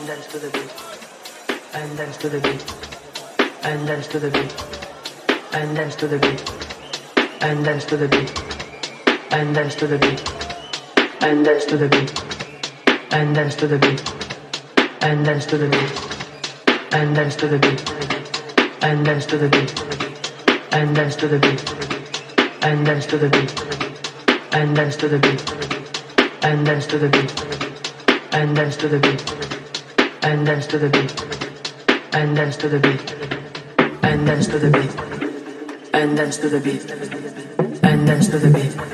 and dance to the beat and dance to the beat and dance to the beat and dance to the beat and dance to the beat and dance to the beat and dance to the beat and dance to the beat and dance to the beat and dance to the beat and dance to the beat and dance to the beat and dance to the beat and dance to the beat and dance to the beat and dance to the beat and dance to the beat. And dance to the beat. And dance to the beat. And dance to the beat. And dance to the beat.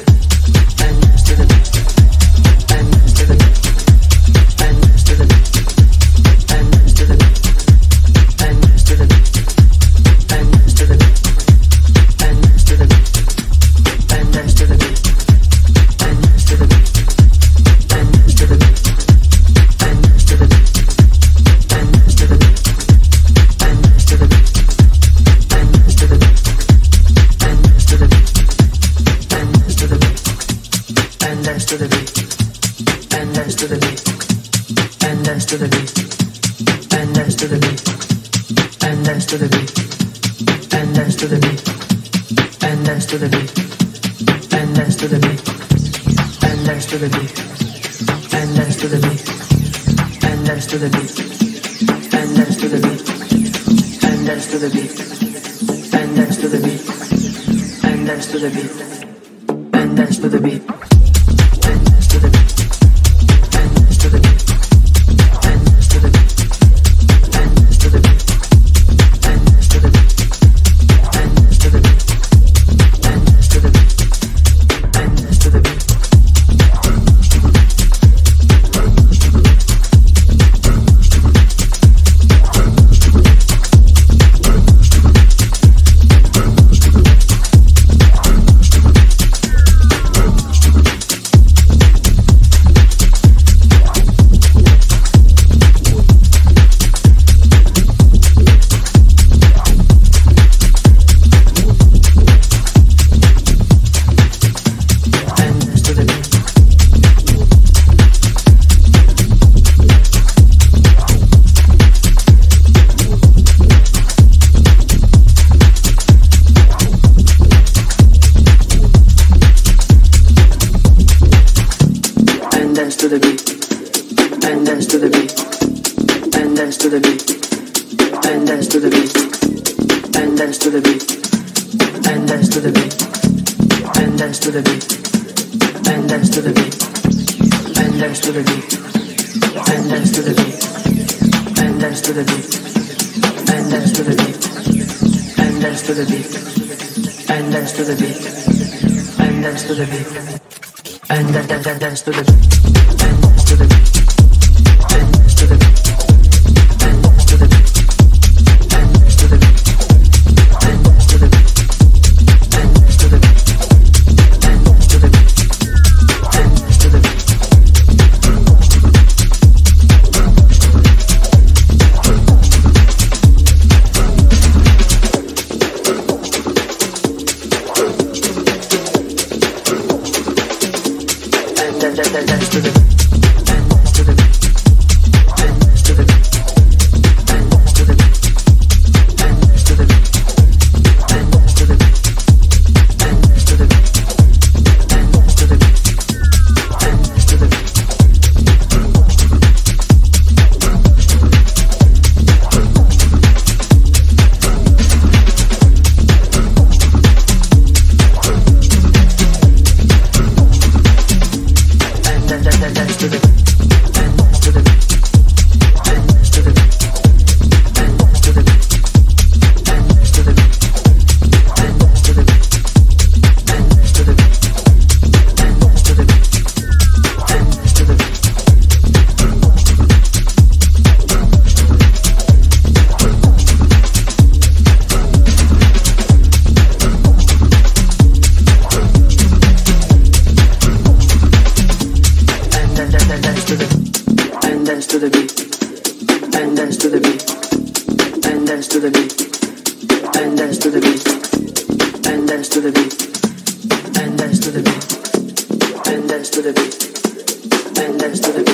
and dance to the beat, and dance to the beat, and dance to the beat, and dance to the beat, and dance to the beat, and dance to the beat, and dance to the beat, and dance to the beat.